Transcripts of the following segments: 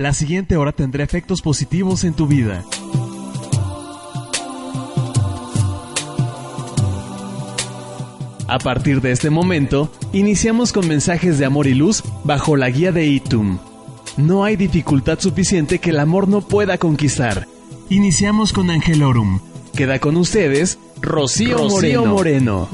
La siguiente hora tendrá efectos positivos en tu vida. A partir de este momento, iniciamos con mensajes de amor y luz bajo la guía de Itum. No hay dificultad suficiente que el amor no pueda conquistar. Iniciamos con Angelorum. Queda con ustedes Rocío, Moreno.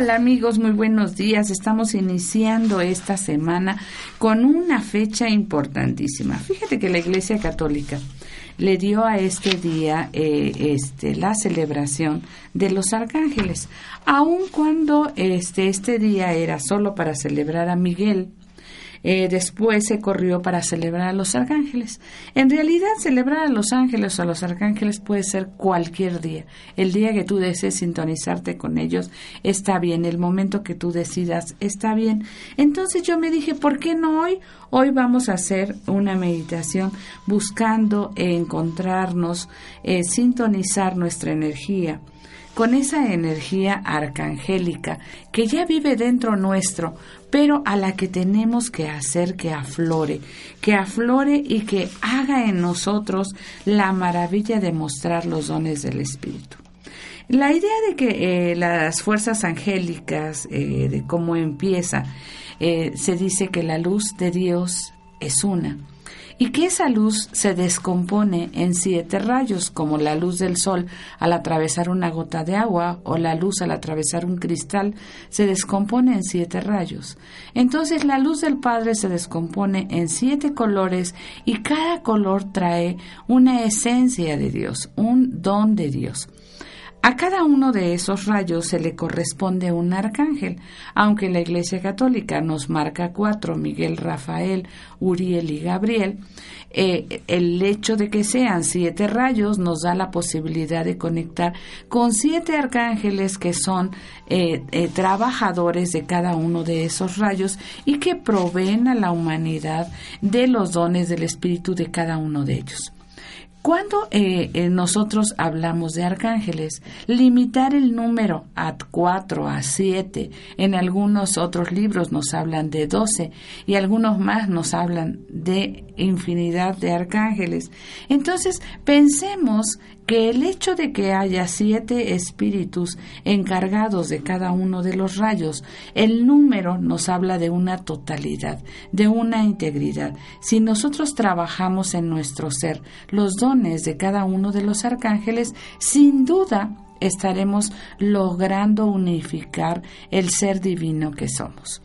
Hola amigos, muy buenos días. Estamos iniciando esta semana con una fecha importantísima. Fíjate que la Iglesia Católica le dio a este día eh, este, la celebración de los arcángeles, aun cuando este, este día era solo para celebrar a Miguel, eh, después se corrió para celebrar a los arcángeles. En realidad, celebrar a los ángeles o a los arcángeles puede ser cualquier día. El día que tú desees sintonizarte con ellos está bien, el momento que tú decidas está bien. Entonces yo me dije, ¿por qué no hoy? Hoy vamos a hacer una meditación buscando encontrarnos, eh, sintonizar nuestra energía con esa energía arcangélica que ya vive dentro nuestro, pero a la que tenemos que hacer que aflore, que aflore y que haga en nosotros la maravilla de mostrar los dones del Espíritu. La idea de que eh, las fuerzas angélicas, eh, de cómo empieza, eh, se dice que la luz de Dios es una y que esa luz se descompone en siete rayos, como la luz del sol al atravesar una gota de agua o la luz al atravesar un cristal, se descompone en siete rayos. Entonces la luz del Padre se descompone en siete colores y cada color trae una esencia de Dios, un don de Dios. A cada uno de esos rayos se le corresponde un arcángel, aunque la Iglesia Católica nos marca cuatro, Miguel, Rafael, Uriel y Gabriel. Eh, el hecho de que sean siete rayos nos da la posibilidad de conectar con siete arcángeles que son eh, eh, trabajadores de cada uno de esos rayos y que proveen a la humanidad de los dones del Espíritu de cada uno de ellos. Cuando eh, eh, nosotros hablamos de arcángeles, limitar el número a cuatro, a siete, en algunos otros libros nos hablan de doce y algunos más nos hablan de infinidad de arcángeles. Entonces, pensemos que el hecho de que haya siete espíritus encargados de cada uno de los rayos, el número nos habla de una totalidad, de una integridad. Si nosotros trabajamos en nuestro ser los dones de cada uno de los arcángeles, sin duda estaremos logrando unificar el ser divino que somos.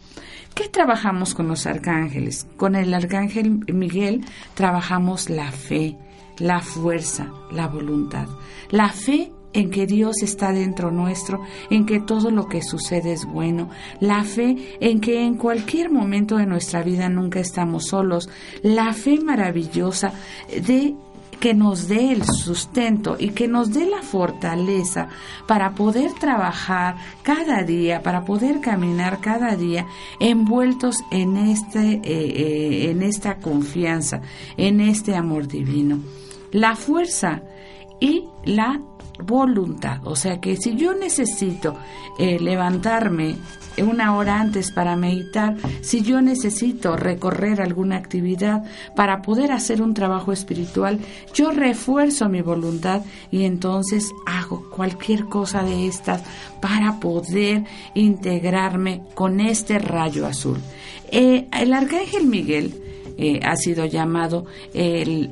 ¿Qué trabajamos con los arcángeles? Con el arcángel Miguel trabajamos la fe, la fuerza, la voluntad, la fe en que Dios está dentro nuestro, en que todo lo que sucede es bueno, la fe en que en cualquier momento de nuestra vida nunca estamos solos, la fe maravillosa de que nos dé el sustento y que nos dé la fortaleza para poder trabajar cada día, para poder caminar cada día envueltos en este, eh, eh, en esta confianza, en este amor divino la fuerza y la voluntad. O sea que si yo necesito eh, levantarme una hora antes para meditar, si yo necesito recorrer alguna actividad para poder hacer un trabajo espiritual, yo refuerzo mi voluntad y entonces hago cualquier cosa de estas para poder integrarme con este rayo azul. Eh, el arcángel Miguel eh, ha sido llamado el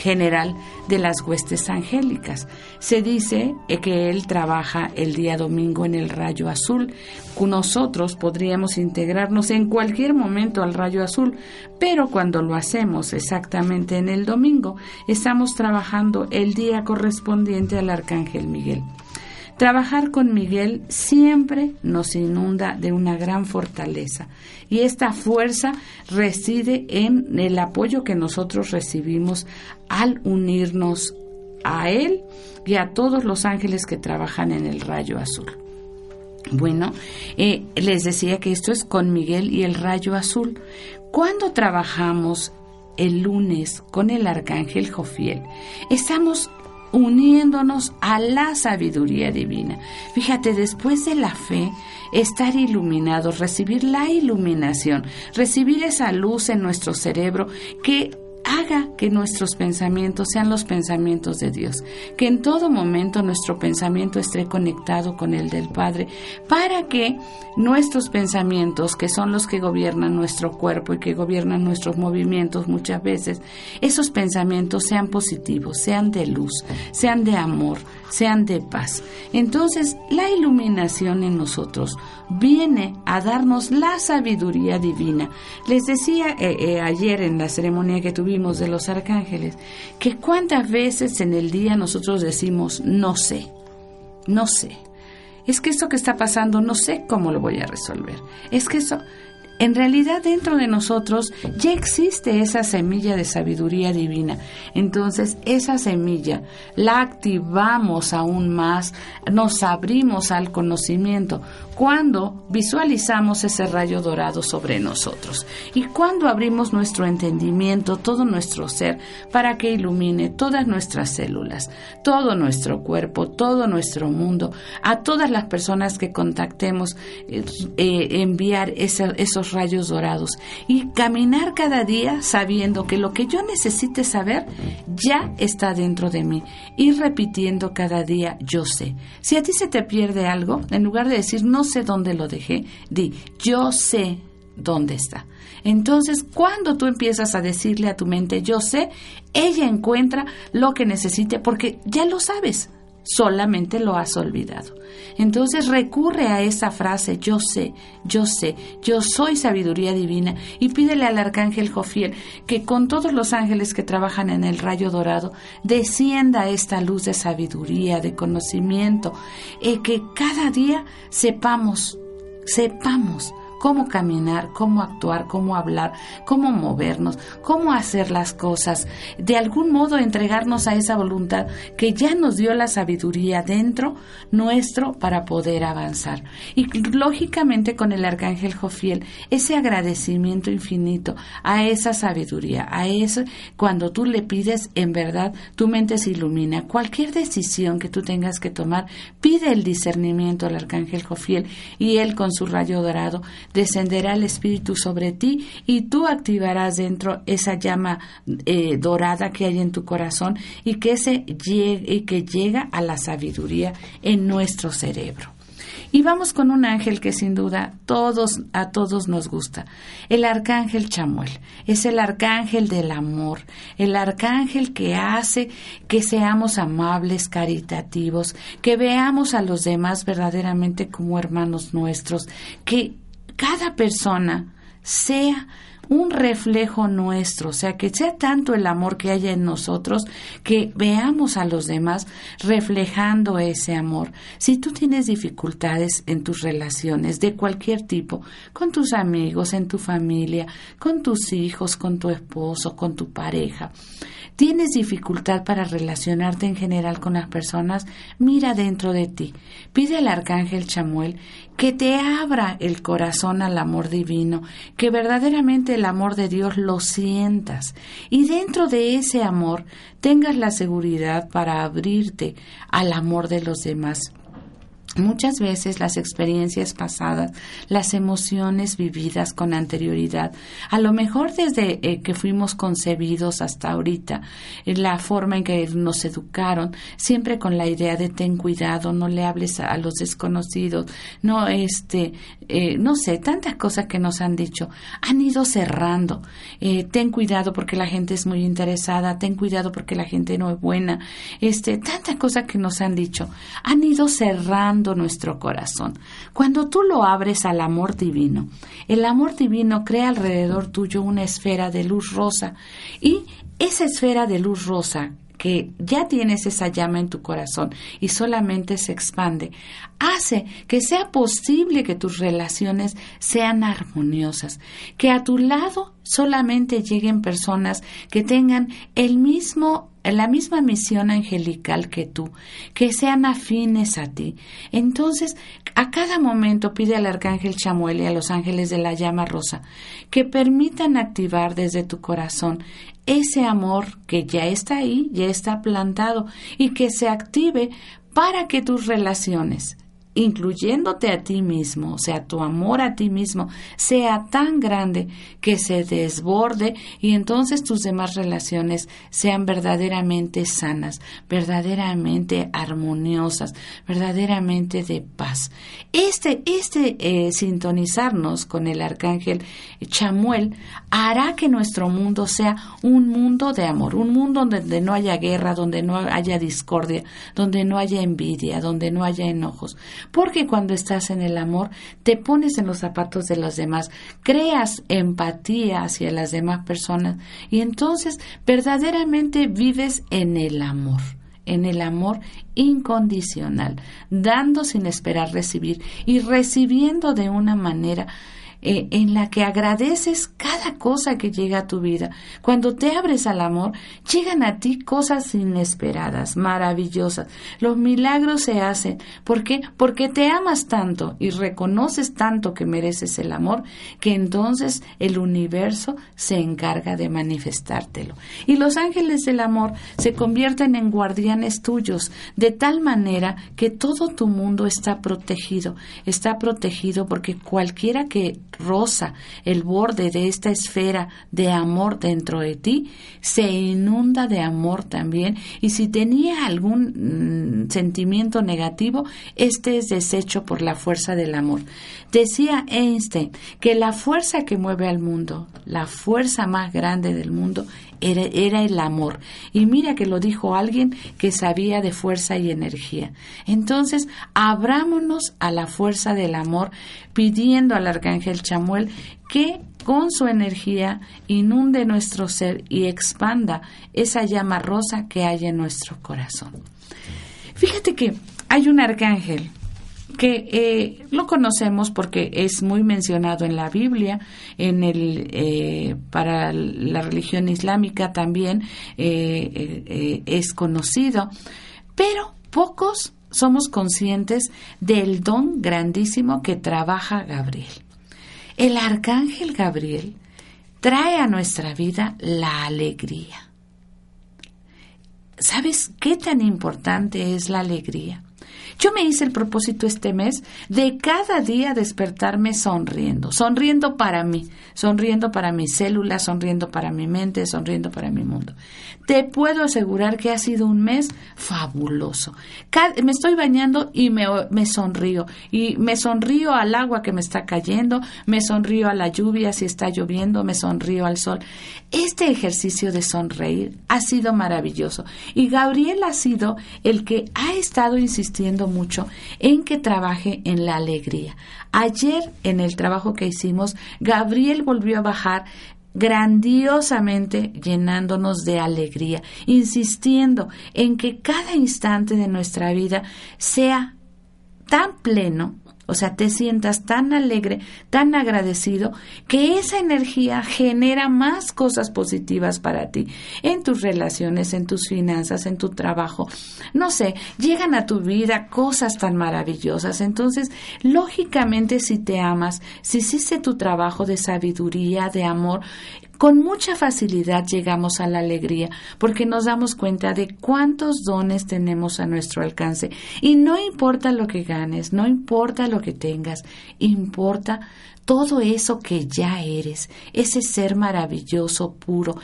general de las huestes angélicas. Se dice que él trabaja el día domingo en el rayo azul. Nosotros podríamos integrarnos en cualquier momento al rayo azul, pero cuando lo hacemos exactamente en el domingo, estamos trabajando el día correspondiente al arcángel Miguel. Trabajar con Miguel siempre nos inunda de una gran fortaleza y esta fuerza reside en el apoyo que nosotros recibimos al unirnos a Él y a todos los ángeles que trabajan en el rayo azul. Bueno, eh, les decía que esto es con Miguel y el rayo azul. Cuando trabajamos el lunes con el arcángel Jofiel, estamos uniéndonos a la sabiduría divina. Fíjate, después de la fe, estar iluminados, recibir la iluminación, recibir esa luz en nuestro cerebro que haga que nuestros pensamientos sean los pensamientos de Dios, que en todo momento nuestro pensamiento esté conectado con el del Padre, para que nuestros pensamientos, que son los que gobiernan nuestro cuerpo y que gobiernan nuestros movimientos muchas veces, esos pensamientos sean positivos, sean de luz, sean de amor, sean de paz. Entonces, la iluminación en nosotros viene a darnos la sabiduría divina. Les decía eh, eh, ayer en la ceremonia que tuvimos de los arcángeles, que cuántas veces en el día nosotros decimos, no sé, no sé. Es que esto que está pasando no sé cómo lo voy a resolver. Es que eso, en realidad dentro de nosotros ya existe esa semilla de sabiduría divina. Entonces esa semilla la activamos aún más, nos abrimos al conocimiento cuando visualizamos ese rayo dorado sobre nosotros y cuando abrimos nuestro entendimiento, todo nuestro ser, para que ilumine todas nuestras células, todo nuestro cuerpo, todo nuestro mundo, a todas las personas que contactemos, eh, eh, enviar esos rayos dorados y caminar cada día sabiendo que lo que yo necesite saber ya está dentro de mí y repitiendo cada día yo sé. Si a ti se te pierde algo, en lugar de decir no sé dónde lo dejé, di, yo sé dónde está. Entonces, cuando tú empiezas a decirle a tu mente, yo sé, ella encuentra lo que necesite porque ya lo sabes solamente lo has olvidado. Entonces recurre a esa frase, yo sé, yo sé, yo soy sabiduría divina, y pídele al arcángel Jofiel que con todos los ángeles que trabajan en el rayo dorado, descienda esta luz de sabiduría, de conocimiento, y que cada día sepamos, sepamos cómo caminar, cómo actuar, cómo hablar, cómo movernos, cómo hacer las cosas, de algún modo entregarnos a esa voluntad que ya nos dio la sabiduría dentro nuestro para poder avanzar. Y lógicamente con el arcángel Jofiel, ese agradecimiento infinito a esa sabiduría, a eso, cuando tú le pides, en verdad, tu mente se ilumina. Cualquier decisión que tú tengas que tomar, pide el discernimiento al arcángel Jofiel y él con su rayo dorado descenderá el Espíritu sobre ti y tú activarás dentro esa llama eh, dorada que hay en tu corazón y que, se y que llega a la sabiduría en nuestro cerebro. Y vamos con un ángel que sin duda todos a todos nos gusta, el arcángel Chamuel. Es el arcángel del amor, el arcángel que hace que seamos amables, caritativos, que veamos a los demás verdaderamente como hermanos nuestros, que cada persona sea un reflejo nuestro, o sea, que sea tanto el amor que haya en nosotros que veamos a los demás reflejando ese amor. Si tú tienes dificultades en tus relaciones de cualquier tipo, con tus amigos, en tu familia, con tus hijos, con tu esposo, con tu pareja, tienes dificultad para relacionarte en general con las personas, mira dentro de ti. Pide al arcángel Chamuel que te abra el corazón al amor divino, que verdaderamente el amor de Dios lo sientas y dentro de ese amor tengas la seguridad para abrirte al amor de los demás. Muchas veces las experiencias pasadas, las emociones vividas con anterioridad, a lo mejor desde eh, que fuimos concebidos hasta ahorita, eh, la forma en que nos educaron, siempre con la idea de ten cuidado, no le hables a, los desconocidos, no este, eh, no sé, tantas cosas que nos han dicho, han ido cerrando. ten cuidado porque la gente es muy interesada, ten cuidado porque la gente no es buena, este, tantas cosas que nos han dicho, han ido cerrando nuestro corazón. Cuando tú lo abres al amor divino, el amor divino crea alrededor tuyo una esfera de luz rosa y esa esfera de luz rosa que ya tienes esa llama en tu corazón y solamente se expande, hace que sea posible que tus relaciones sean armoniosas, que a tu lado solamente lleguen personas que tengan el mismo la misma misión angelical que tú, que sean afines a ti. Entonces, a cada momento pide al arcángel Chamuel y a los ángeles de la llama rosa que permitan activar desde tu corazón ese amor que ya está ahí, ya está plantado y que se active para que tus relaciones incluyéndote a ti mismo, o sea, tu amor a ti mismo, sea tan grande que se desborde y entonces tus demás relaciones sean verdaderamente sanas, verdaderamente armoniosas, verdaderamente de paz. Este, este eh, sintonizarnos con el arcángel Chamuel hará que nuestro mundo sea un mundo de amor, un mundo donde no haya guerra, donde no haya discordia, donde no haya envidia, donde no haya enojos porque cuando estás en el amor te pones en los zapatos de los demás, creas empatía hacia las demás personas y entonces verdaderamente vives en el amor en el amor incondicional, dando sin esperar recibir y recibiendo de una manera eh, en la que agradeces cada cosa que llega a tu vida. Cuando te abres al amor, llegan a ti cosas inesperadas, maravillosas. Los milagros se hacen. ¿Por qué? Porque te amas tanto y reconoces tanto que mereces el amor, que entonces el universo se encarga de manifestártelo. Y los ángeles del amor se convierten en guardianes tuyos, de tal manera que todo tu mundo está protegido. Está protegido porque cualquiera que rosa, el borde de esta esfera de amor dentro de ti, se inunda de amor también y si tenía algún mm, sentimiento negativo, este es deshecho por la fuerza del amor. Decía Einstein que la fuerza que mueve al mundo, la fuerza más grande del mundo, era, era, el amor. Y mira que lo dijo alguien que sabía de fuerza y energía. Entonces, abrámonos a la fuerza del amor, pidiendo al arcángel Chamuel que con su energía inunde nuestro ser y expanda esa llama rosa que hay en nuestro corazón. Fíjate que hay un arcángel que eh, lo conocemos porque es muy mencionado en la Biblia, en el eh, para la religión islámica también eh, es conocido, pero pocos somos conscientes del don grandísimo que trabaja Gabriel. El arcángel Gabriel trae a nuestra vida la alegría. ¿Sabes qué tan importante es la alegría? Yo me hice el propósito este mes de cada día despertarme sonriendo, sonriendo para mí, sonriendo para mis células, sonriendo para mi mente, sonriendo para mi mundo. Te puedo asegurar que ha sido un mes fabuloso. me estoy bañando y me, me sonrío. Y me sonrío al agua que me está cayendo, me sonrío a la lluvia si está lloviendo, me sonrío al sol. Este ejercicio de sonreír ha sido maravilloso. Y Gabriel ha sido el que ha estado insistiendo mucho en que trabaje en la alegría. Ayer, en el trabajo que hicimos, Gabriel volvió a bajar grandiosamente llenándonos de alegría, insistiendo en que cada instante de nuestra vida sea tan pleno o sea, te sientas tan alegre, tan agradecido, que esa energía genera más cosas positivas para ti, en tus relaciones, en tus finanzas, en tu trabajo. No sé, llegan a tu vida cosas tan maravillosas. Entonces, lógicamente, si te amas, si hiciste tu trabajo de sabiduría, de amor, con mucha facilidad llegamos a la alegría porque nos damos cuenta de cuántos dones tenemos a nuestro alcance. Y no importa lo que ganes, no importa lo que tengas, importa todo eso que ya eres, ese ser maravilloso, puro,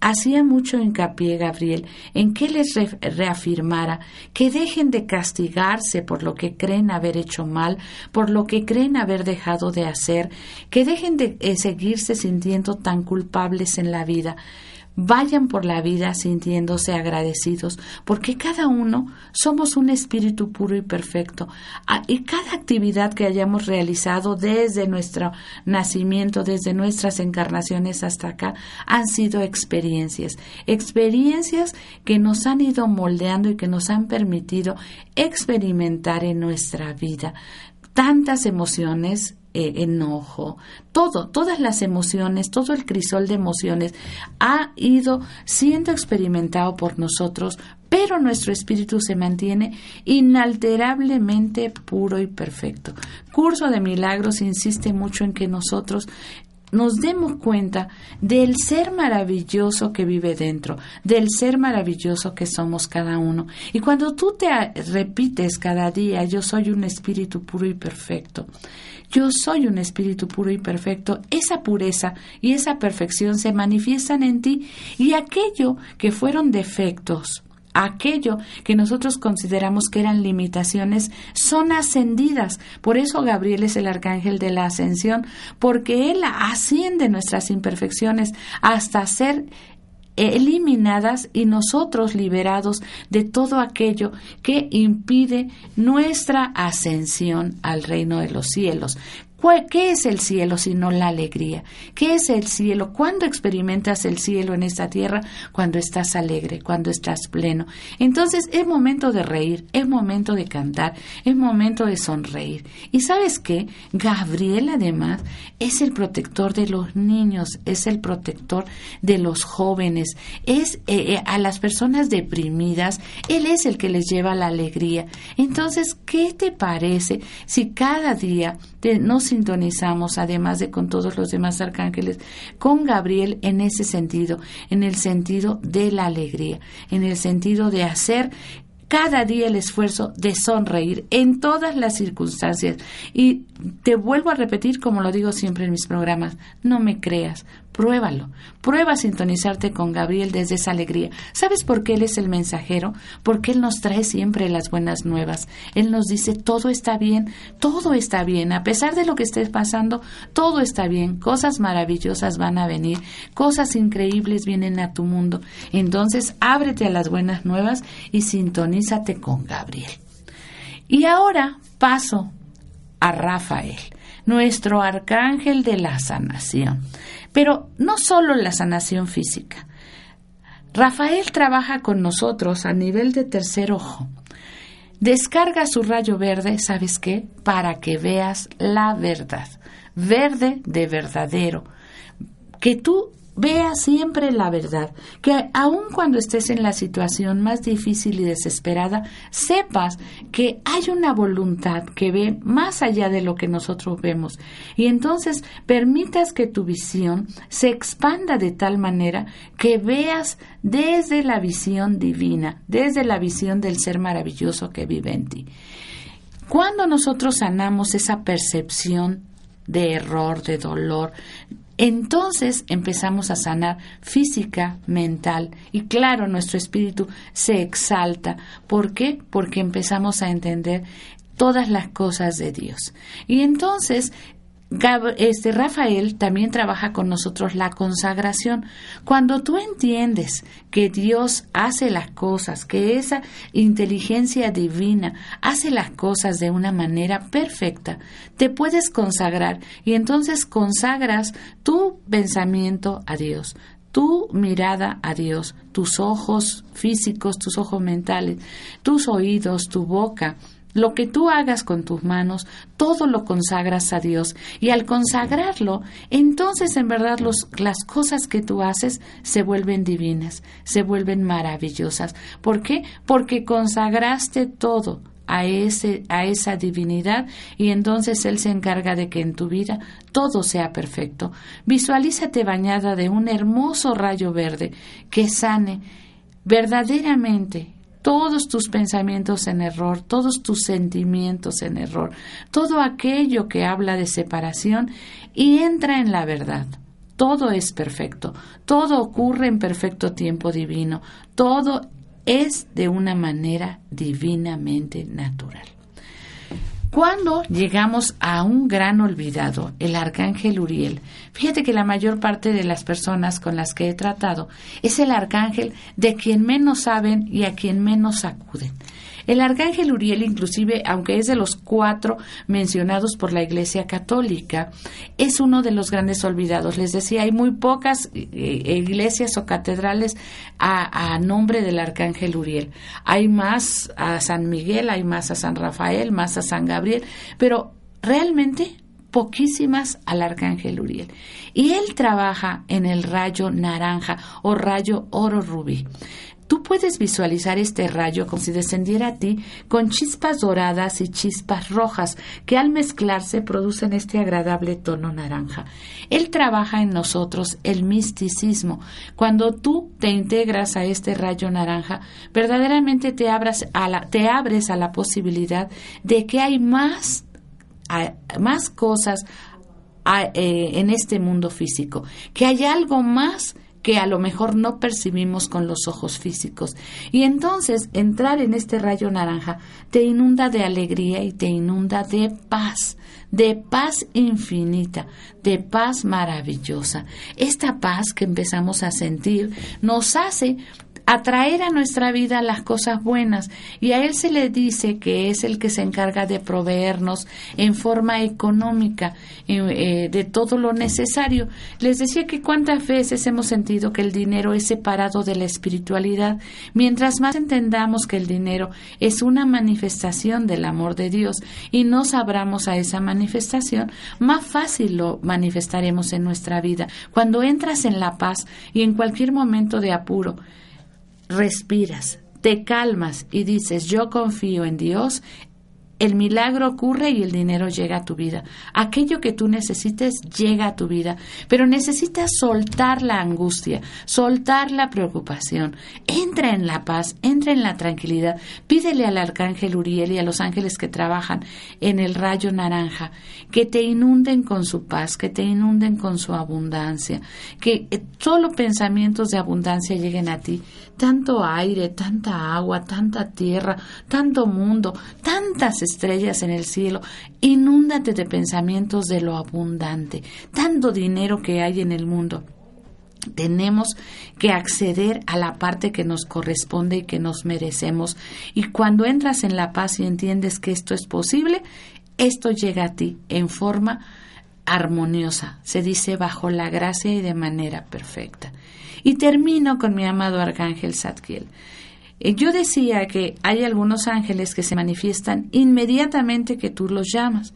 hacía mucho hincapié Gabriel en que les reafirmara que dejen de castigarse por lo que creen haber hecho mal, por lo que creen haber dejado de hacer, que dejen de eh, seguirse sintiendo tan culpables en la vida, vayan por la vida sintiéndose agradecidos, porque cada uno somos un espíritu puro y perfecto, ah, y cada actividad que hayamos realizado desde nuestro nacimiento, desde nuestras encarnaciones hasta acá, han sido experiencias, experiencias que nos han ido moldeando y que nos han permitido experimentar en nuestra vida tantas emociones eh, enojo, todo, todas las emociones, todo el crisol de emociones ha ido siendo experimentado por nosotros, pero nuestro espíritu se mantiene inalterablemente puro y perfecto. Curso de Milagros insiste mucho en que nosotros nos demos cuenta del ser maravilloso que vive dentro, del ser maravilloso que somos cada uno. Y cuando tú te repites cada día, yo soy un espíritu puro y perfecto, yo soy un espíritu puro y perfecto, esa pureza y esa perfección se manifiestan en ti y aquello que fueron defectos, aquello que nosotros consideramos que eran limitaciones son ascendidas. Por eso Gabriel es el arcángel de la ascensión, porque él asciende nuestras imperfecciones hasta ser eliminadas y nosotros liberados de todo aquello que impide nuestra ascensión al reino de los cielos. ¿Qué es el cielo sino la alegría? ¿Qué es el cielo? ¿Cuándo experimentas el cielo en esta tierra? Cuando estás alegre, cuando estás pleno. Entonces es momento de reír, es momento de cantar, es momento de sonreír. ¿Y sabes qué? Gabriel además es el protector de los niños, es el protector de los jóvenes, es eh, eh, a las personas deprimidas, él es el que les lleva la alegría. Entonces, ¿qué te parece si cada día nos sintonizamos, además de con todos los demás arcángeles, con Gabriel en ese sentido, en el sentido de la alegría, en el sentido de hacer cada día el esfuerzo de sonreír en todas las circunstancias. Y te vuelvo a repetir, como lo digo siempre en mis programas, no me creas, Pruébalo. Prueba a sintonizarte con Gabriel desde esa alegría. ¿Sabes por qué Él es el mensajero? Porque Él nos trae siempre las buenas nuevas. Él nos dice, todo está bien, todo está bien. A pesar de lo que estés pasando, todo está bien. Cosas maravillosas van a venir. Cosas increíbles vienen a tu mundo. Entonces, ábrete a las buenas nuevas y sintonízate con Gabriel. Y ahora paso a Rafael, nuestro arcángel de la sanación. Pero no solo la sanación física. Rafael trabaja con nosotros a nivel de tercer ojo. Descarga su rayo verde, ¿sabes qué? Para que veas la verdad. Verde de verdadero. Que tú Vea siempre la verdad, que aun cuando estés en la situación más difícil y desesperada, sepas que hay una voluntad que ve más allá de lo que nosotros vemos. Y entonces permitas que tu visión se expanda de tal manera que veas desde la visión divina, desde la visión del ser maravilloso que vive en ti. Cuando nosotros sanamos esa percepción de error, de dolor, entonces empezamos a sanar física, mental y claro, nuestro espíritu se exalta. ¿Por qué? Porque empezamos a entender todas las cosas de Dios. Y entonces este Rafael también trabaja con nosotros la consagración. Cuando tú entiendes que Dios hace las cosas, que esa inteligencia divina hace las cosas de una manera perfecta, te puedes consagrar y entonces consagras tu pensamiento a Dios, tu mirada a Dios, tus ojos físicos, tus ojos mentales, tus oídos, tu boca, lo que tú hagas con tus manos, todo lo consagras a Dios. Y al consagrarlo, entonces en verdad las cosas que tú haces se vuelven divinas, se vuelven maravillosas. ¿Por qué? Porque consagraste todo a, ese, a esa divinidad y entonces Él se encarga de que en tu vida todo sea perfecto. Visualízate bañada de un hermoso rayo verde que sane verdaderamente todos tus pensamientos en error, todos tus sentimientos en error, todo aquello que habla de separación y entra en la verdad. Todo es perfecto, todo ocurre en perfecto tiempo divino, todo es de una manera divinamente natural. Cuando llegamos a un gran olvidado, el arcángel Uriel, fíjate que la mayor parte de las personas con las que he tratado es el arcángel de quien menos saben y a quien menos acuden. El arcángel Uriel, inclusive, aunque es de los cuatro mencionados por la Iglesia Católica, es uno de los grandes olvidados. Les decía, hay muy pocas eh, iglesias o catedrales a, nombre del arcángel Uriel. Hay más a San Miguel, hay más a San Rafael, más a San Gabriel, pero realmente poquísimas al arcángel Uriel. Y él trabaja en el rayo naranja o rayo oro rubí. Tú puedes visualizar este rayo como si descendiera a ti con chispas doradas y chispas rojas que al mezclarse producen este agradable tono naranja. Él trabaja en nosotros el misticismo. Cuando tú te integras a este rayo naranja, verdaderamente te, a la, te abres a la posibilidad de que hay más, más cosas eh, en este mundo físico, que hay algo más que a lo mejor no percibimos con los ojos físicos. Y entonces entrar en este rayo naranja te inunda de alegría y te inunda de paz, de paz infinita, de paz maravillosa. Esta paz que empezamos a sentir nos hace atraer a nuestra vida las cosas buenas y a Él se le dice que es el que se encarga de proveernos en forma económica eh, de todo lo necesario. Les decía que cuántas veces hemos sentido que el dinero es separado de la espiritualidad. Mientras más entendamos que el dinero es una manifestación del amor de Dios y nos abramos a esa manifestación, más fácil lo manifestaremos en nuestra vida. Cuando entras en la paz y en cualquier momento de apuro, respiras, te calmas y dices yo confío en Dios, el milagro ocurre y el dinero llega a tu vida. Aquello que tú necesites llega a tu vida, pero necesitas soltar la angustia, soltar la preocupación. Entra en la paz, entra en la tranquilidad. Pídele al arcángel Uriel y a los ángeles que trabajan en el rayo naranja que te inunden con su paz, que te inunden con su abundancia, que eh, solo pensamientos de abundancia lleguen a ti. Tanto aire, tanta agua, tanta tierra, tanto mundo, tantas estrellas en el cielo, inúndate de pensamientos de lo abundante, tanto dinero que hay en el mundo. Tenemos que acceder a la parte que nos corresponde y que nos merecemos. Y cuando entras en la paz y entiendes que esto es posible, esto llega a ti en forma armoniosa, se dice bajo la gracia y de manera perfecta. Y termino con mi amado arcángel Zadkiel. Eh, yo decía que hay algunos ángeles que se manifiestan inmediatamente que tú los llamas.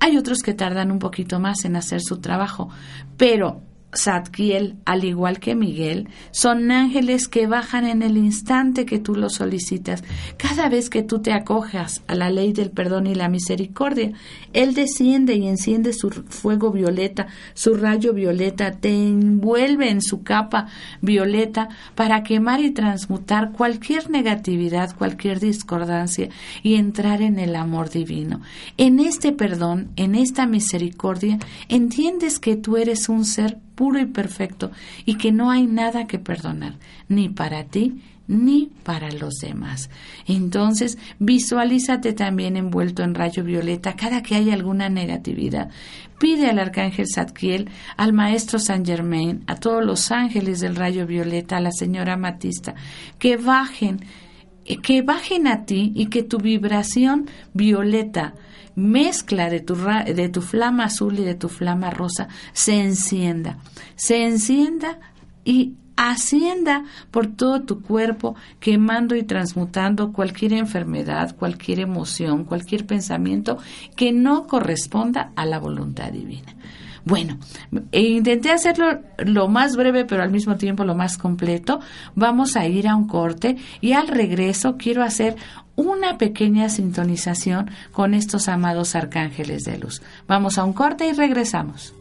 Hay otros que tardan un poquito más en hacer su trabajo, pero Zadkiel, al igual que Miguel, son ángeles que bajan en el instante que tú los solicitas. Cada vez que tú te acojas a la ley del perdón y la misericordia, Él desciende y enciende su fuego violeta, su rayo violeta, te envuelve en su capa violeta para quemar y transmutar cualquier negatividad, cualquier discordancia y entrar en el amor divino. En este perdón, en esta misericordia, entiendes que tú eres un ser puro y perfecto y que no hay nada que perdonar, ni para ti ni para los demás. Entonces, visualízate también envuelto en rayo violeta cada que haya alguna negatividad. Pide al arcángel Zadkiel, al maestro Saint Germain, a todos los ángeles del rayo violeta, a la señora Matista, que bajen, que bajen a ti y que tu vibración violeta mezcla de tu, de tu flama azul y de tu flama rosa se encienda, se encienda y ascienda por todo tu cuerpo, quemando y transmutando cualquier enfermedad, cualquier emoción, cualquier pensamiento que no corresponda a la voluntad divina. Bueno, e intenté hacerlo lo más breve, pero al mismo tiempo lo más completo. Vamos a ir a un corte y al regreso quiero hacer una pequeña sintonización con estos amados arcángeles de luz. Vamos a un corte y regresamos.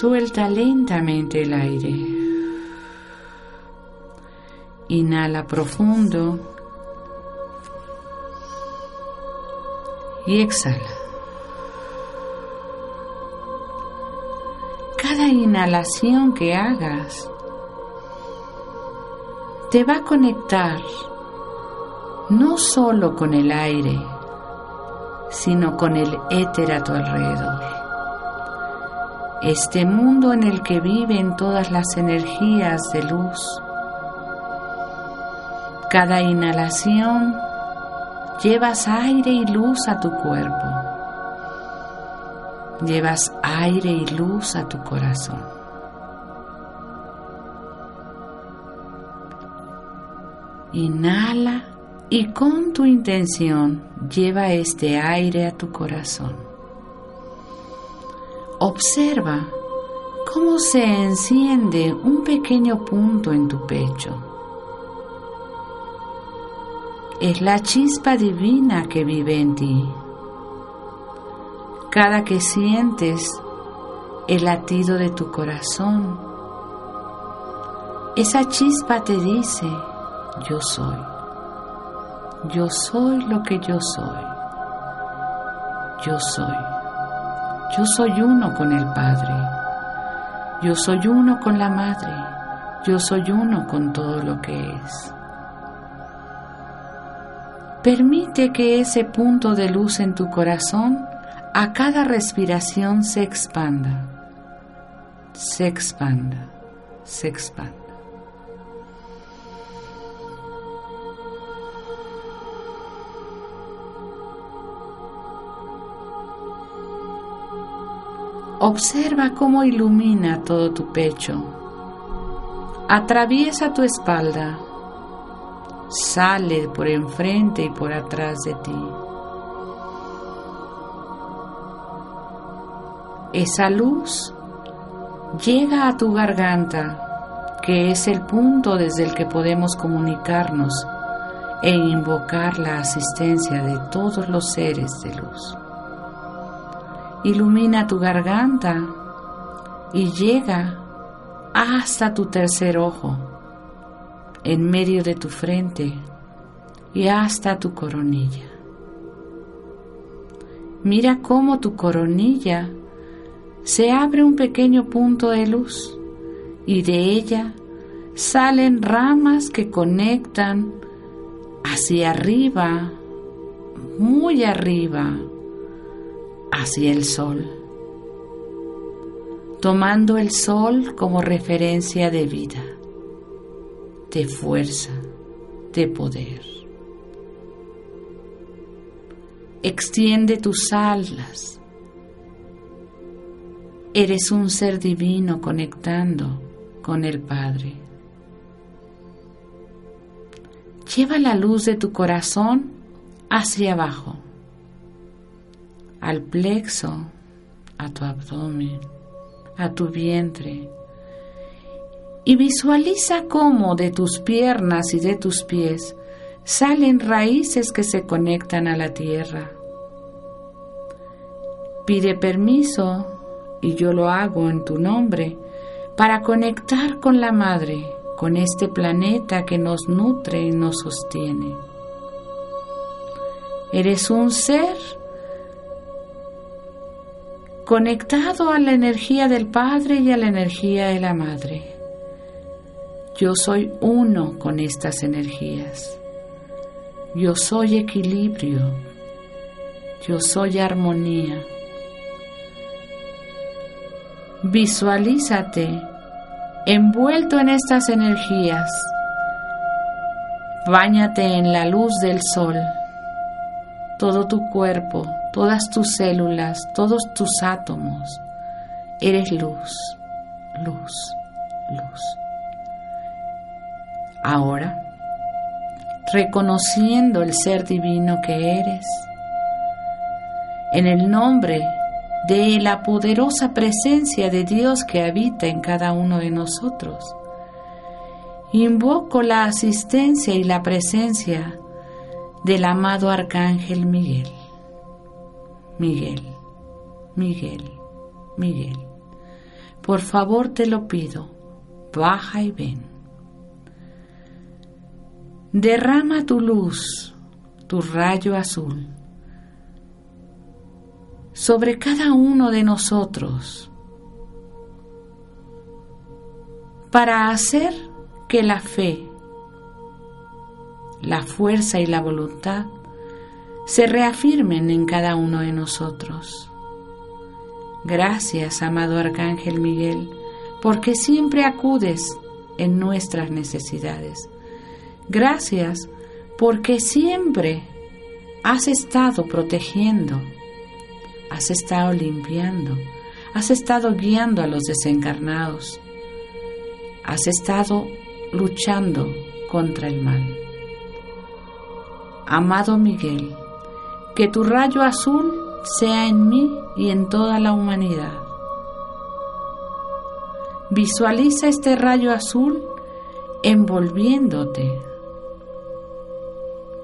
Suelta lentamente el aire. Inhala profundo y exhala. Cada inhalación que hagas te va a conectar no solo con el aire, sino con el éter a tu alrededor. Este mundo en el que viven todas las energías de luz. Cada inhalación llevas aire y luz a tu cuerpo. Llevas aire y luz a tu corazón. Inhala y con tu intención lleva este aire a tu corazón. Observa cómo se enciende un pequeño punto en tu pecho. Es la chispa divina que vive en ti. Cada que sientes el latido de tu corazón, esa chispa te dice, yo soy. Yo soy lo que yo soy. Yo soy. Yo soy uno con el Padre. Yo soy uno con la Madre. Yo soy uno con todo lo que es. Permite que ese punto de luz en tu corazón a cada respiración se expanda, se expanda, se expanda. Observa cómo ilumina todo tu pecho. Atraviesa tu espalda. Sale por enfrente y por atrás de ti. Esa luz llega a tu garganta, que es el punto desde el que podemos comunicarnos e invocar la asistencia de todos los seres de luz ilumina tu garganta y llega hasta tu tercer ojo, en medio de tu frente y hasta tu coronilla. Mira cómo tu coronilla se abre un pequeño punto de luz y de ella salen ramas que conectan hacia arriba, muy arriba, hacia el sol, tomando el sol como referencia de vida, de fuerza, de poder. Extiende tus alas. Eres un ser divino conectando con el Padre. Lleva la luz de tu corazón hacia abajo al plexo, a tu abdomen, a tu vientre. Y visualiza cómo de tus piernas y de tus pies salen raíces que se conectan a la tierra. Pide permiso, y yo lo hago en tu nombre, para conectar con la Madre, con este planeta que nos nutre y nos sostiene. Eres un ser conectado a la energía del Padre y a la energía de la Madre. Yo soy uno con estas energías. Yo soy equilibrio. Yo soy armonía. Visualízate envuelto en estas energías. Báñate en la luz del sol. Todo tu cuerpo, todas tus células, todos tus átomos. Eres luz, luz, luz. Ahora, reconociendo el ser divino que eres, en el nombre de la poderosa presencia de Dios que habita en cada uno de nosotros. Invoco la asistencia y la presencia del amado Arcángel Miguel. Miguel, Miguel, Miguel. Por favor te lo pido, baja y ven. Derrama tu luz, tu rayo azul sobre cada uno de nosotros para hacer que la fe, la fuerza y la voluntad se reafirmen en cada uno de nosotros. Gracias, amado Arcángel Miguel, porque siempre acudes en nuestras necesidades. Gracias porque siempre has estado protegiendo has estado limpiando, has estado guiando a los desencarnados, has estado luchando contra el mal. Amado Miguel, que tu rayo azul sea en mí y en toda la humanidad. Visualiza este rayo azul envolviéndote.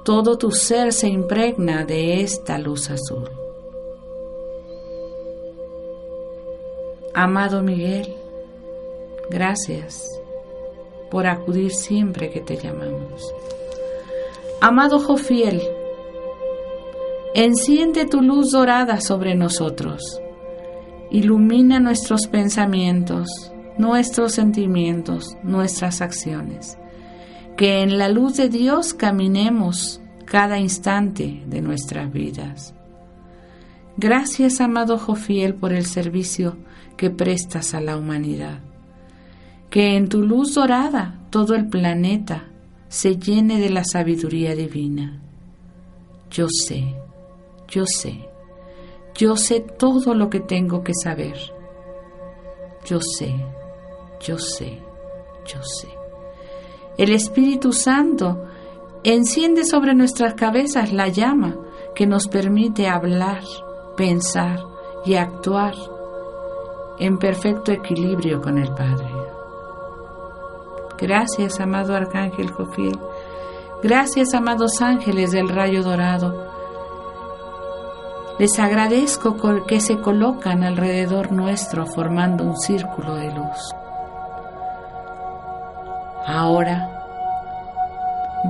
Todo tu ser se impregna de esta luz azul. Amado Miguel, gracias por acudir siempre que te llamamos. Amado Jofiel, enciende tu luz dorada sobre nosotros, ilumina nuestros pensamientos, nuestros sentimientos, nuestras acciones, que en la luz de Dios caminemos cada instante de nuestras vidas. Gracias, amado Jofiel, por el servicio que prestas a la humanidad. Que en tu luz dorada todo el planeta se llene de la sabiduría divina. Yo sé, yo sé, yo sé todo lo que tengo que saber. Yo sé, yo sé, yo sé. El Espíritu Santo enciende sobre nuestras cabezas la llama que nos permite hablar, pensar y actuar en perfecto equilibrio con el Padre. Gracias, amado Arcángel Jofiel. Gracias, amados ángeles del rayo dorado. Les agradezco que se colocan alrededor nuestro formando un círculo de luz. Ahora,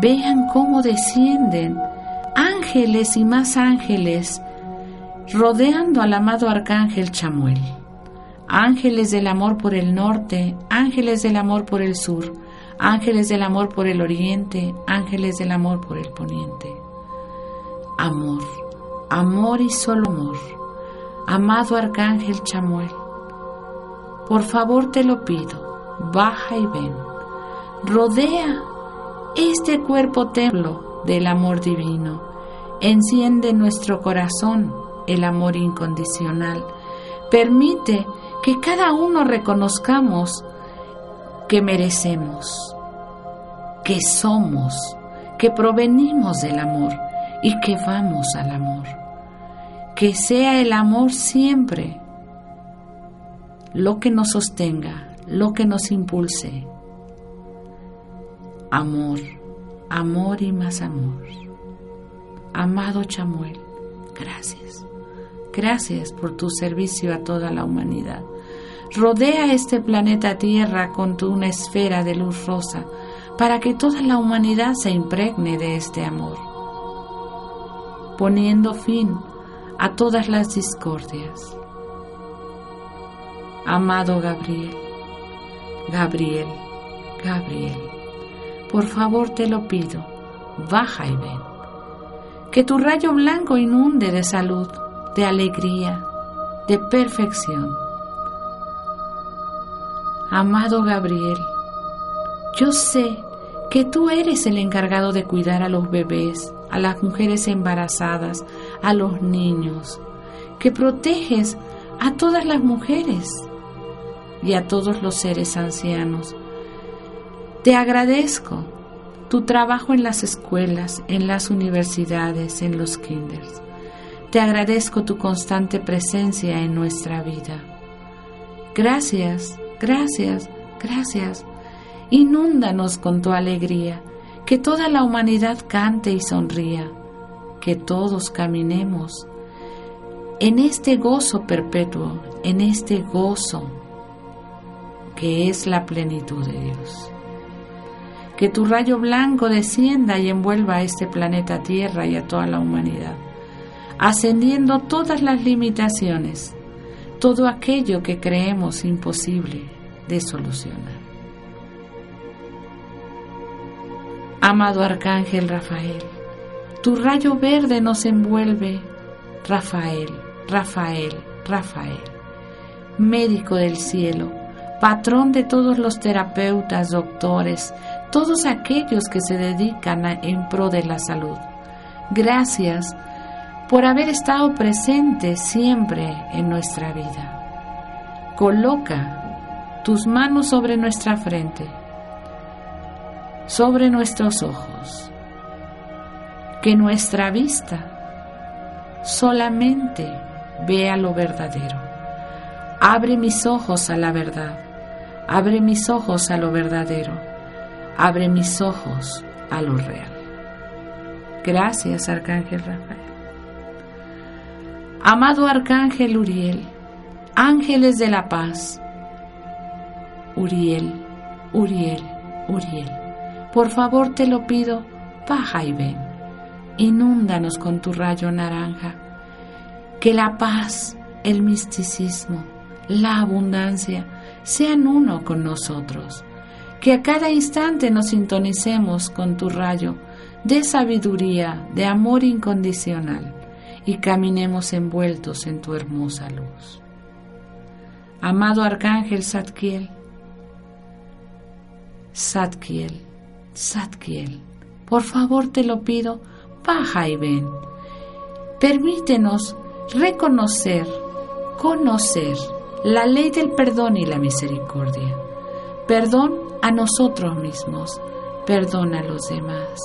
vean cómo descienden ángeles y más ángeles rodeando al amado Arcángel Chamuel ángeles del amor por el norte, ángeles del amor por el sur, ángeles del amor por el oriente, ángeles del amor por el poniente. Amor, amor y solo amor. Amado Arcángel Chamuel, por favor te lo pido, baja y ven. Rodea este cuerpo templo del amor divino. Enciende nuestro corazón el amor incondicional. Permite que cada uno reconozcamos que merecemos, que somos, que provenimos del amor y que vamos al amor. Que sea el amor siempre lo que nos sostenga, lo que nos impulse. Amor, amor y más amor. Amado Chamuel, gracias. Gracias por tu servicio a toda la humanidad. Rodea este planeta Tierra con tu una esfera de luz rosa para que toda la humanidad se impregne de este amor, poniendo fin a todas las discordias. Amado Gabriel, Gabriel, Gabriel, por favor te lo pido, baja y ven. Que tu rayo blanco inunde de salud, de alegría, de perfección. Amado Gabriel, yo sé que tú eres el encargado de cuidar a los bebés, a las mujeres embarazadas, a los niños, que proteges a todas las mujeres y a todos los seres ancianos. Te agradezco tu trabajo en las escuelas, en las universidades, en los kinders. Te agradezco tu constante presencia en nuestra vida. Gracias, gracias, gracias. Inúndanos con tu alegría, que toda la humanidad cante y sonría, que todos caminemos en este gozo perpetuo, en este gozo que es la plenitud de Dios. Que tu rayo blanco descienda y envuelva a este planeta Tierra y a toda la humanidad, ascendiendo todas las limitaciones, todo aquello que creemos imposible de solucionar. Amado Arcángel Rafael, tu rayo verde nos envuelve, Rafael, Rafael, Rafael, médico del cielo, patrón de todos los terapeutas, doctores, todos aquellos que se dedican en pro de la salud. Gracias por haber estado presente siempre en nuestra vida. Coloca tus manos sobre nuestra frente, sobre nuestros ojos, que nuestra vista solamente vea lo verdadero. Abre mis ojos a la verdad, abre mis ojos a lo verdadero, abre mis ojos a lo real. Gracias, Arcángel Rafael. Amado Arcángel Uriel, ángeles de la paz, Uriel, Uriel, Uriel, por favor te lo pido, baja y ven, inúndanos con tu rayo naranja, que la paz, el misticismo, la abundancia sean uno con nosotros, que a cada instante nos sintonicemos con tu rayo de sabiduría, de amor incondicional y caminemos envueltos en tu hermosa luz. Amado Arcángel Zadkiel, Zadkiel, Zadkiel, por favor te lo pido, baja y ven. Permítenos reconocer, conocer la ley del perdón y la misericordia. Perdón a nosotros mismos, perdón a los demás.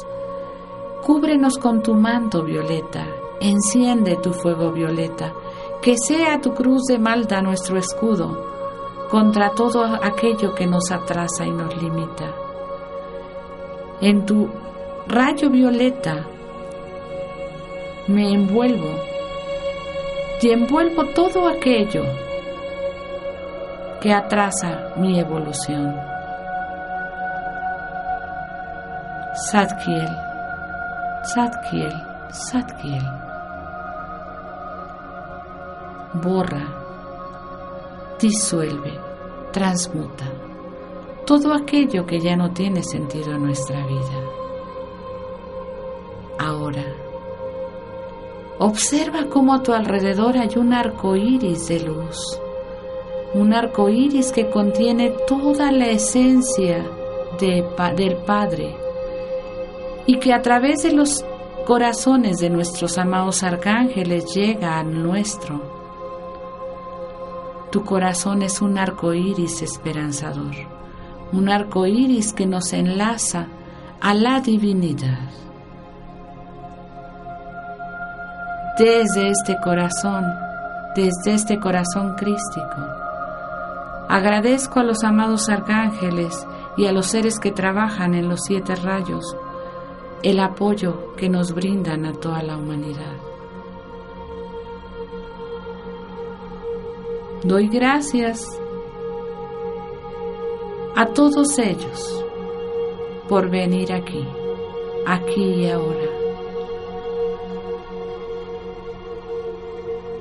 Cúbrenos con tu manto violeta enciende tu fuego violeta, que sea tu cruz de malta nuestro escudo contra todo aquello que nos atrasa y nos limita. En tu rayo violeta me envuelvo y envuelvo todo aquello que atrasa mi evolución. Sadkiel, Sadkiel, Sadkiel borra, disuelve, transmuta todo aquello que ya no tiene sentido en nuestra vida. Ahora, observa cómo a tu alrededor hay un arco iris de luz, un arco iris que contiene toda la esencia del Padre. Y que a través de los corazones de nuestros amados arcángeles llega al nuestro. Tu corazón es un arco iris esperanzador, un arco iris que nos enlaza a la divinidad. Desde este corazón, desde este corazón crístico, agradezco a los amados arcángeles y a los seres que trabajan en los siete rayos el apoyo que nos brindan a toda la humanidad. Doy gracias a todos ellos por venir aquí, aquí y ahora.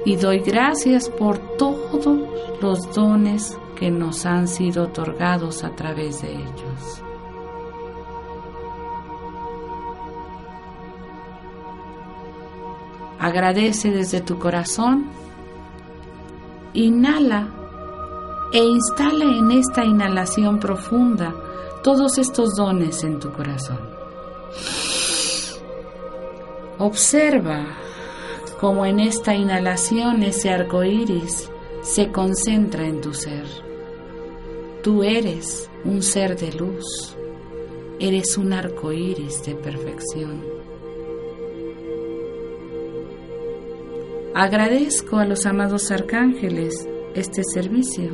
Y doy gracias por todos los dones que nos han sido otorgados a través de ellos. Agradece desde tu corazón. Inhala e instala en esta inhalación profunda todos estos dones en tu corazón. Observa cómo en esta inhalación ese arco iris se concentra en tu ser. Tú eres un ser de luz, eres un arco iris de perfección. Agradezco a los amados arcángeles este servicio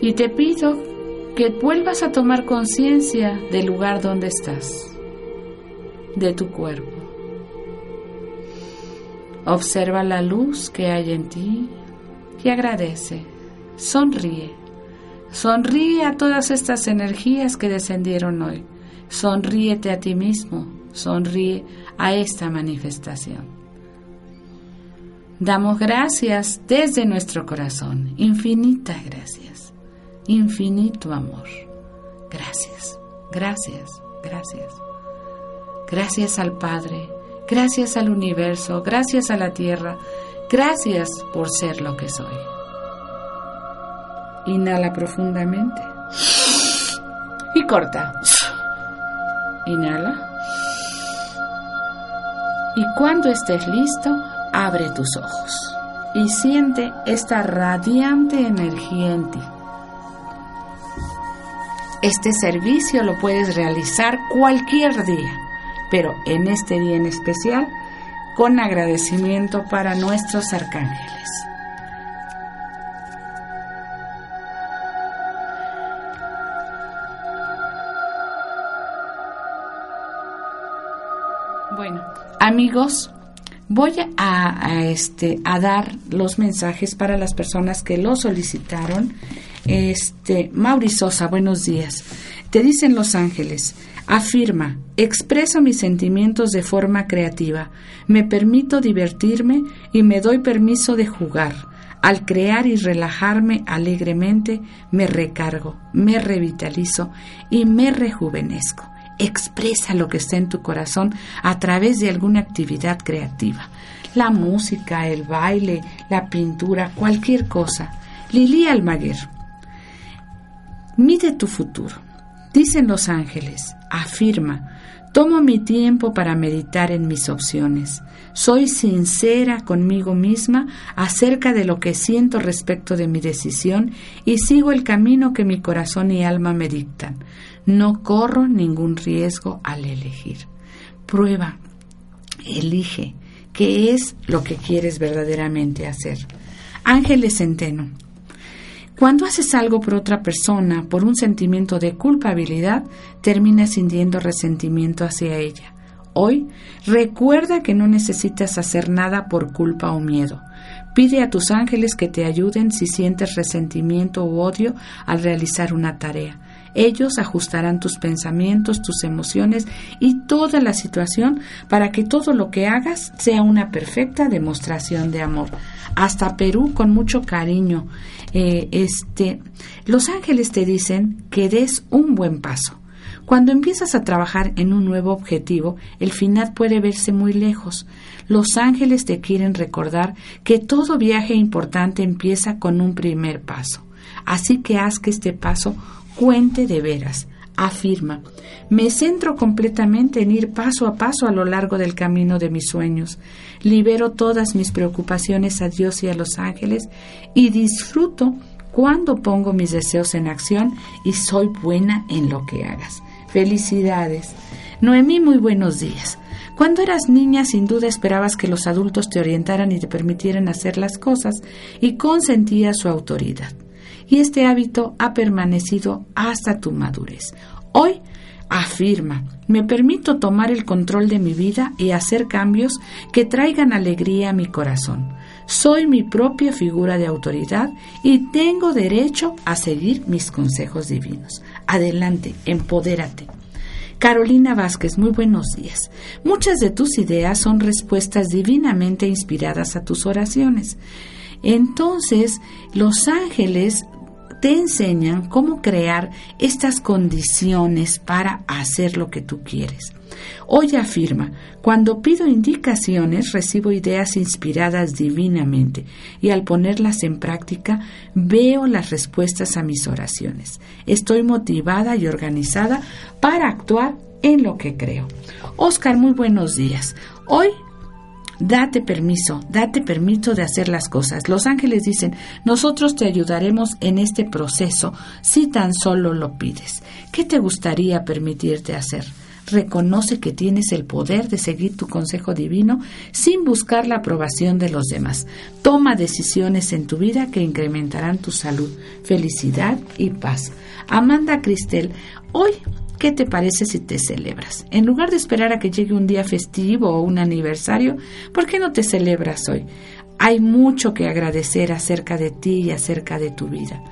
y te pido que vuelvas a tomar conciencia del lugar donde estás, de tu cuerpo. Observa la luz que hay en ti y agradece. Sonríe. Sonríe a todas estas energías que descendieron hoy. Sonríete a ti mismo. Sonríe a esta manifestación. Damos gracias desde nuestro corazón. Infinitas gracias. Infinito amor. Gracias. Gracias. Gracias. Gracias al Padre Gracias al universo, gracias a la tierra, gracias por ser lo que soy. Inhala profundamente y corta. Inhala. Y cuando estés listo, abre tus ojos y siente esta radiante energía en ti. Este servicio lo puedes realizar cualquier día pero en este día en especial, con agradecimiento para nuestros arcángeles. Bueno, amigos, voy a, este, a dar los mensajes para las personas que lo solicitaron. Este, Mauri Sosa, buenos días. Te dicen los ángeles, Afirma, expreso mis sentimientos de forma creativa, me permito divertirme y me doy permiso de jugar. Al crear y relajarme alegremente, me recargo, me revitalizo y me rejuvenezco. Expresa lo que está en tu corazón a través de alguna actividad creativa. La música, el baile, la pintura, cualquier cosa. Lili Almaguer. Mide tu futuro. Dicen los ángeles, afirma, tomo mi tiempo para meditar en mis opciones. Soy sincera conmigo misma acerca de lo que siento respecto de mi decisión y sigo el camino que mi corazón y alma me dictan. No corro ningún riesgo al elegir. Prueba, elige qué es lo que quieres verdaderamente hacer. Ángeles Centeno. Cuando haces algo por otra persona por un sentimiento de culpabilidad, terminas sintiendo resentimiento hacia ella. Hoy, recuerda que no necesitas hacer nada por culpa o miedo. Pide a tus ángeles que te ayuden si sientes resentimiento u odio al realizar una tarea. Ellos ajustarán tus pensamientos, tus emociones y toda la situación para que todo lo que hagas sea una perfecta demostración de amor. Hasta Perú con mucho cariño. Eh, este, los ángeles te dicen que des un buen paso. Cuando empiezas a trabajar en un nuevo objetivo, el final puede verse muy lejos. Los ángeles te quieren recordar que todo viaje importante empieza con un primer paso. Así que haz que este paso cuente de veras. Afirma, me centro completamente en ir paso a paso a lo largo del camino de mis sueños. Libero todas mis preocupaciones a Dios y a los ángeles y disfruto cuando pongo mis deseos en acción y soy buena en lo que hagas. Felicidades. Noemí, muy buenos días. Cuando eras niña, sin duda esperabas que los adultos te orientaran y te permitieran hacer las cosas y consentías su autoridad y este hábito ha permanecido hasta tu madurez. Hoy afirma, me permito tomar el control de mi vida y hacer cambios que traigan alegría a mi corazón. Soy mi propia figura de autoridad y tengo derecho a seguir mis consejos divinos. Adelante, empodérate. Carolina Vázquez, muy buenos días. Muchas de tus ideas son respuestas divinamente inspiradas a tus oraciones. Entonces, los ángeles te enseñan cómo crear estas condiciones para hacer lo que tú quieres. Hoy afirma, cuando pido indicaciones recibo ideas inspiradas divinamente y al ponerlas en práctica veo las respuestas a mis oraciones. Estoy motivada y organizada para actuar en lo que creo. Oscar, muy buenos días. Hoy Date permiso, date permiso de hacer las cosas. Los ángeles dicen, nosotros te ayudaremos en este proceso si tan solo lo pides. ¿Qué te gustaría permitirte hacer? Reconoce que tienes el poder de seguir tu consejo divino sin buscar la aprobación de los demás. Toma decisiones en tu vida que incrementarán tu salud, felicidad y paz. Amanda Cristel, hoy ¿Qué te parece si te celebras? En lugar de esperar a que llegue un día festivo o un aniversario, ¿por qué no te celebras hoy? Hay mucho que agradecer acerca de ti y acerca de tu vida.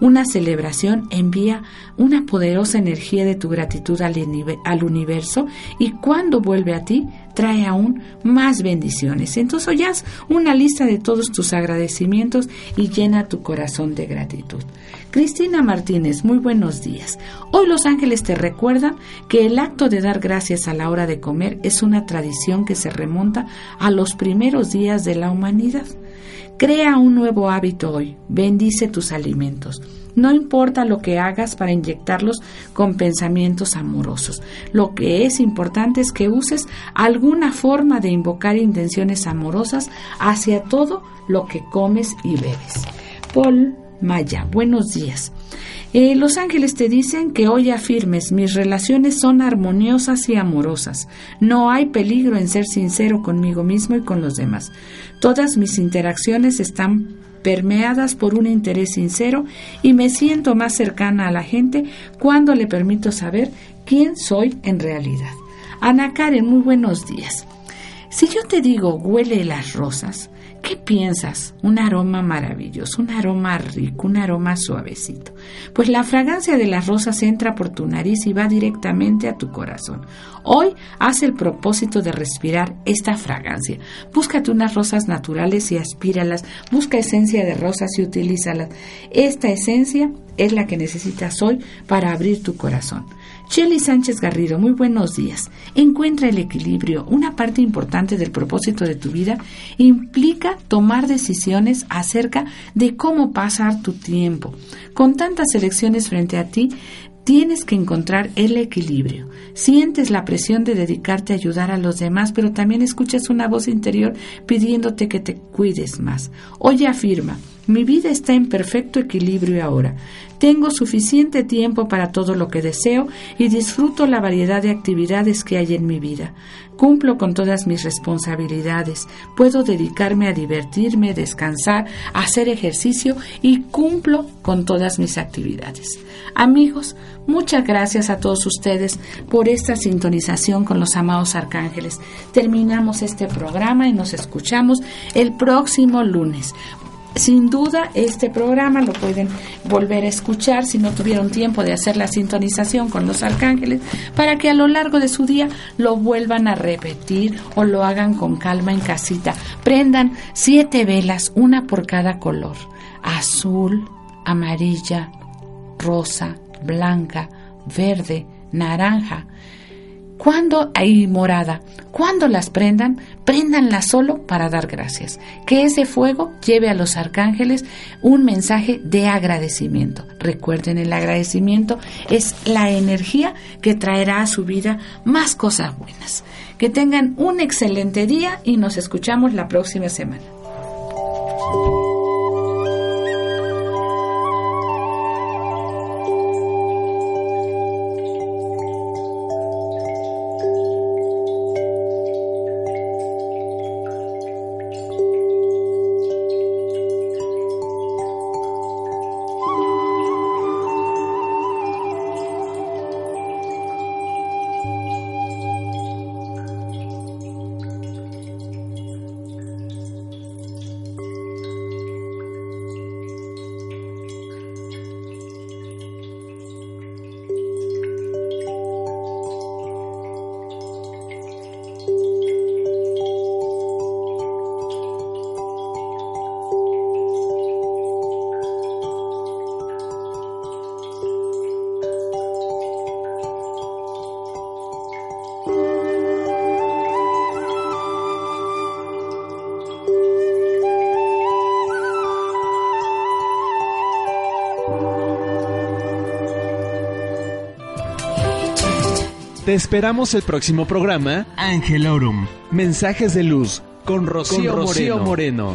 Una celebración envía una poderosa energía de tu gratitud al, universo y cuando vuelve a ti trae aún más bendiciones. Entonces ya una lista de todos tus agradecimientos y llena tu corazón de gratitud. Cristina Martínez, muy buenos días. Hoy los ángeles te recuerdan que el acto de dar gracias a la hora de comer es una tradición que se remonta a los primeros días de la humanidad. Crea un nuevo hábito hoy, bendice tus alimentos. No importa lo que hagas para inyectarlos con pensamientos amorosos. Lo que es importante es que uses alguna forma de invocar intenciones amorosas hacia todo lo que comes y bebes. Paul Maya, buenos días. Eh, los ángeles te dicen que hoy afirmes, mis relaciones son armoniosas y amorosas. No hay peligro en ser sincero conmigo mismo y con los demás. Todas mis interacciones están permeadas por un interés sincero y me siento más cercana a la gente cuando le permito saber quién soy en realidad. Ana Karen, muy buenos días. Si yo te digo huele las rosas, ¿Qué piensas? Un aroma maravilloso, un aroma rico, un aroma suavecito. Pues la fragancia de las rosas entra por tu nariz y va directamente a tu corazón. Hoy haz el propósito de respirar esta fragancia. Búscate unas rosas naturales y aspíralas. Busca esencia de rosas y utilízalas. Esta esencia es la que necesitas hoy para abrir tu corazón. Shelly Sánchez Garrido, muy buenos días. Encuentra el equilibrio. Una parte importante del propósito de tu vida implica tomar decisiones acerca de cómo pasar tu tiempo. Con tantas elecciones frente a ti, tienes que encontrar el equilibrio. Sientes la presión de dedicarte a ayudar a los demás, pero también escuchas una voz interior pidiéndote que te cuides más. Hoy afirma, mi vida está en perfecto equilibrio ahora. Tengo suficiente tiempo para todo lo que deseo y disfruto la variedad de actividades que hay en mi vida. Cumplo con todas mis responsabilidades. Puedo dedicarme a divertirme, descansar, hacer ejercicio y cumplo con todas mis actividades. Amigos, muchas gracias a todos ustedes por esta sintonización con los amados arcángeles. Terminamos este programa y nos escuchamos el próximo lunes. Sin duda, este programa lo pueden volver a escuchar si no tuvieron tiempo de hacer la sintonización con los arcángeles, para que a lo largo de su día lo vuelvan a repetir o lo hagan con calma en casita. Prendan siete velas, una por cada color, azul, amarilla, rosa, blanca, verde, naranja, cuando hay morada, cuando las prendan, préndanlas solo para dar gracias. Que ese fuego lleve a los arcángeles un mensaje de agradecimiento. Recuerden, el agradecimiento es la energía que traerá a su vida más cosas buenas. Que tengan un excelente día y nos escuchamos la próxima semana. Te esperamos el próximo programa Angelorum. Mensajes de luz con Rocío, Moreno.